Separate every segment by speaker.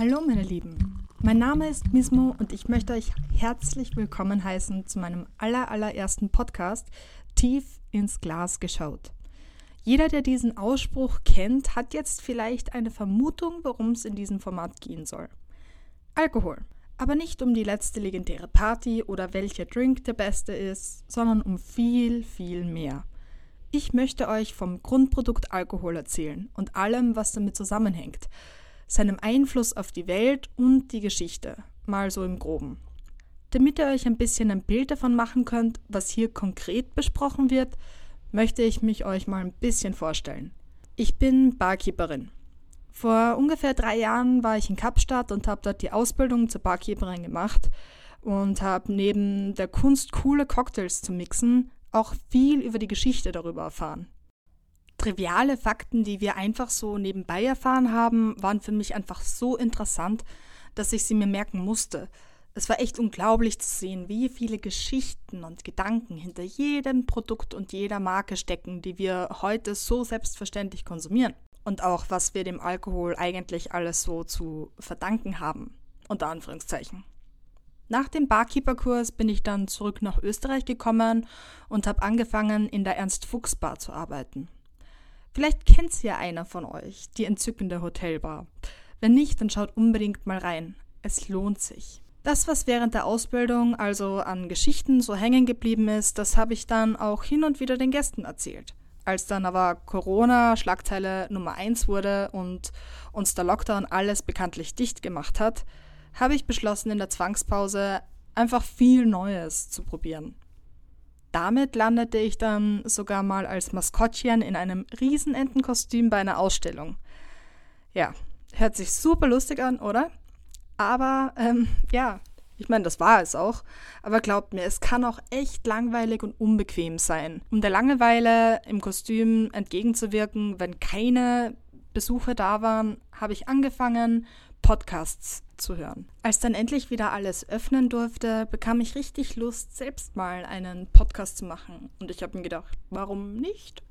Speaker 1: Hallo meine Lieben, mein Name ist Mismo und ich möchte euch herzlich willkommen heißen zu meinem allerallerersten Podcast Tief ins Glas geschaut. Jeder, der diesen Ausspruch kennt, hat jetzt vielleicht eine Vermutung, worum es in diesem Format gehen soll. Alkohol. Aber nicht um die letzte legendäre Party oder welcher Drink der beste ist, sondern um viel, viel mehr. Ich möchte euch vom Grundprodukt Alkohol erzählen und allem, was damit zusammenhängt – seinem Einfluss auf die Welt und die Geschichte, mal so im groben. Damit ihr euch ein bisschen ein Bild davon machen könnt, was hier konkret besprochen wird, möchte ich mich euch mal ein bisschen vorstellen. Ich bin Barkeeperin. Vor ungefähr drei Jahren war ich in Kapstadt und habe dort die Ausbildung zur Barkeeperin gemacht und habe neben der Kunst, coole Cocktails zu mixen, auch viel über die Geschichte darüber erfahren triviale Fakten, die wir einfach so nebenbei erfahren haben, waren für mich einfach so interessant, dass ich sie mir merken musste. Es war echt unglaublich zu sehen, wie viele Geschichten und Gedanken hinter jedem Produkt und jeder Marke stecken, die wir heute so selbstverständlich konsumieren. Und auch, was wir dem Alkohol eigentlich alles so zu verdanken haben. Unter Anführungszeichen. Nach dem Barkeeper-Kurs bin ich dann zurück nach Österreich gekommen und habe angefangen, in der Ernst-Fuchs-Bar zu arbeiten. Vielleicht kennt sie ja einer von euch, die entzückende Hotelbar. Wenn nicht, dann schaut unbedingt mal rein. Es lohnt sich. Das, was während der Ausbildung also an Geschichten so hängen geblieben ist, das habe ich dann auch hin und wieder den Gästen erzählt. Als dann aber Corona Schlagzeile Nummer 1 wurde und uns der Lockdown alles bekanntlich dicht gemacht hat, habe ich beschlossen, in der Zwangspause einfach viel Neues zu probieren. Damit landete ich dann sogar mal als Maskottchen in einem Riesenentenkostüm bei einer Ausstellung. Ja, hört sich super lustig an, oder? Aber ähm, ja, ich meine, das war es auch. Aber glaubt mir, es kann auch echt langweilig und unbequem sein. Um der Langeweile im Kostüm entgegenzuwirken, wenn keine Besucher da waren, habe ich angefangen, Podcasts zu hören. Als dann endlich wieder alles öffnen durfte, bekam ich richtig Lust, selbst mal einen Podcast zu machen. Und ich habe mir gedacht, warum nicht?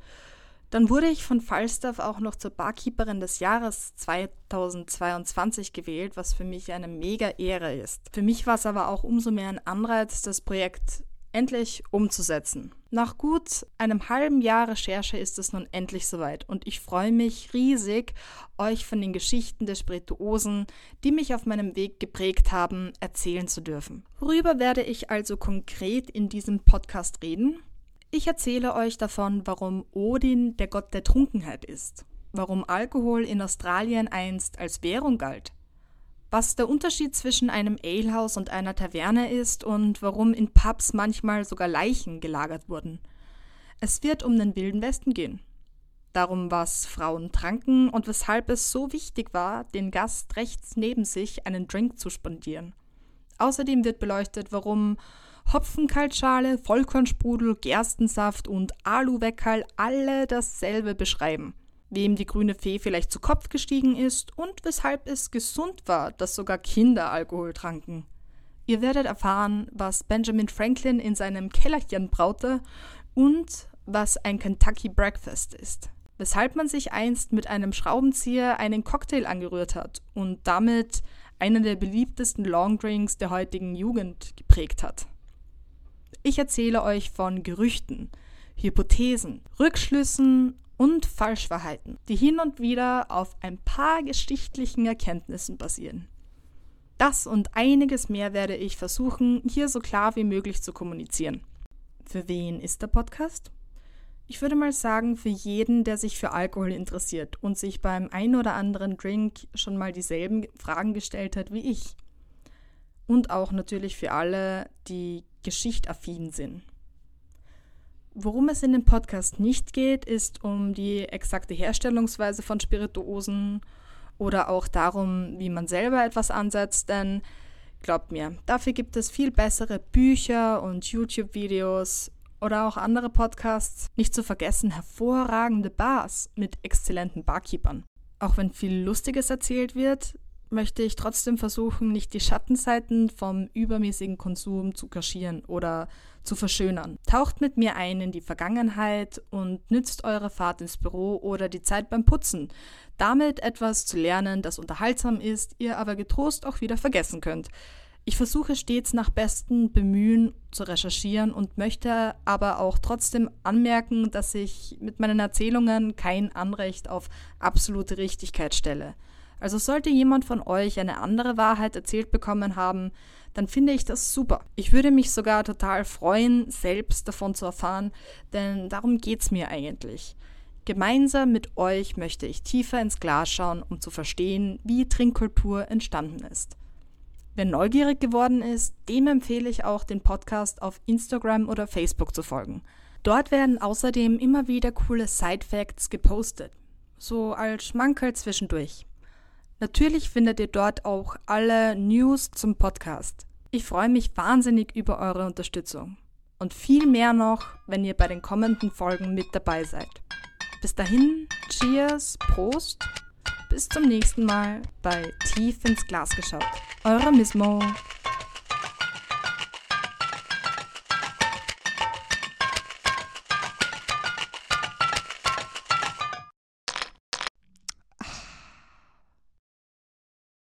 Speaker 1: Dann wurde ich von Falstaff auch noch zur Barkeeperin des Jahres 2022 gewählt, was für mich eine mega Ehre ist. Für mich war es aber auch umso mehr ein Anreiz, das Projekt endlich umzusetzen. Nach gut einem halben Jahr Recherche ist es nun endlich soweit und ich freue mich riesig, euch von den Geschichten der Spirituosen, die mich auf meinem Weg geprägt haben, erzählen zu dürfen. Worüber werde ich also konkret in diesem Podcast reden? Ich erzähle euch davon, warum Odin der Gott der Trunkenheit ist, warum Alkohol in Australien einst als Währung galt, was der Unterschied zwischen einem Alehouse und einer Taverne ist und warum in Pubs manchmal sogar Leichen gelagert wurden. Es wird um den Wilden Westen gehen. Darum, was Frauen tranken und weshalb es so wichtig war, den Gast rechts neben sich einen Drink zu spendieren. Außerdem wird beleuchtet, warum Hopfenkaltschale, Vollkornsprudel, Gerstensaft und Aluweckerl alle dasselbe beschreiben wem die grüne Fee vielleicht zu Kopf gestiegen ist und weshalb es gesund war, dass sogar Kinder Alkohol tranken. Ihr werdet erfahren, was Benjamin Franklin in seinem Kellerchen braute und was ein Kentucky Breakfast ist. Weshalb man sich einst mit einem Schraubenzieher einen Cocktail angerührt hat und damit einen der beliebtesten Longdrinks der heutigen Jugend geprägt hat. Ich erzähle euch von Gerüchten, Hypothesen, Rückschlüssen und Falschwahrheiten, die hin und wieder auf ein paar geschichtlichen Erkenntnissen basieren. Das und einiges mehr werde ich versuchen, hier so klar wie möglich zu kommunizieren. Für wen ist der Podcast? Ich würde mal sagen, für jeden, der sich für Alkohol interessiert und sich beim ein oder anderen Drink schon mal dieselben Fragen gestellt hat wie ich. Und auch natürlich für alle, die geschichtaffin sind. Worum es in dem Podcast nicht geht, ist um die exakte Herstellungsweise von Spirituosen oder auch darum, wie man selber etwas ansetzt, denn glaubt mir, dafür gibt es viel bessere Bücher und YouTube-Videos oder auch andere Podcasts. Nicht zu vergessen hervorragende Bars mit exzellenten Barkeepern. Auch wenn viel Lustiges erzählt wird, möchte ich trotzdem versuchen, nicht die Schattenseiten vom übermäßigen Konsum zu kaschieren oder zu verschönern. Taucht mit mir ein in die Vergangenheit und nützt eure Fahrt ins Büro oder die Zeit beim Putzen, damit etwas zu lernen, das unterhaltsam ist, ihr aber getrost auch wieder vergessen könnt. Ich versuche stets nach bestem Bemühen zu recherchieren und möchte aber auch trotzdem anmerken, dass ich mit meinen Erzählungen kein Anrecht auf absolute Richtigkeit stelle. Also sollte jemand von euch eine andere Wahrheit erzählt bekommen haben, dann finde ich das super. Ich würde mich sogar total freuen, selbst davon zu erfahren, denn darum geht es mir eigentlich. Gemeinsam mit euch möchte ich tiefer ins Glas schauen, um zu verstehen, wie Trinkkultur entstanden ist. Wer neugierig geworden ist, dem empfehle ich auch, den Podcast auf Instagram oder Facebook zu folgen. Dort werden außerdem immer wieder coole Side-Facts gepostet, so als Schmankerl zwischendurch. Natürlich findet ihr dort auch alle News zum Podcast. Ich freue mich wahnsinnig über eure Unterstützung. Und viel mehr noch, wenn ihr bei den kommenden Folgen mit dabei seid. Bis dahin, Cheers, Prost, bis zum nächsten Mal bei Tief ins Glas geschaut. Eure Mismo.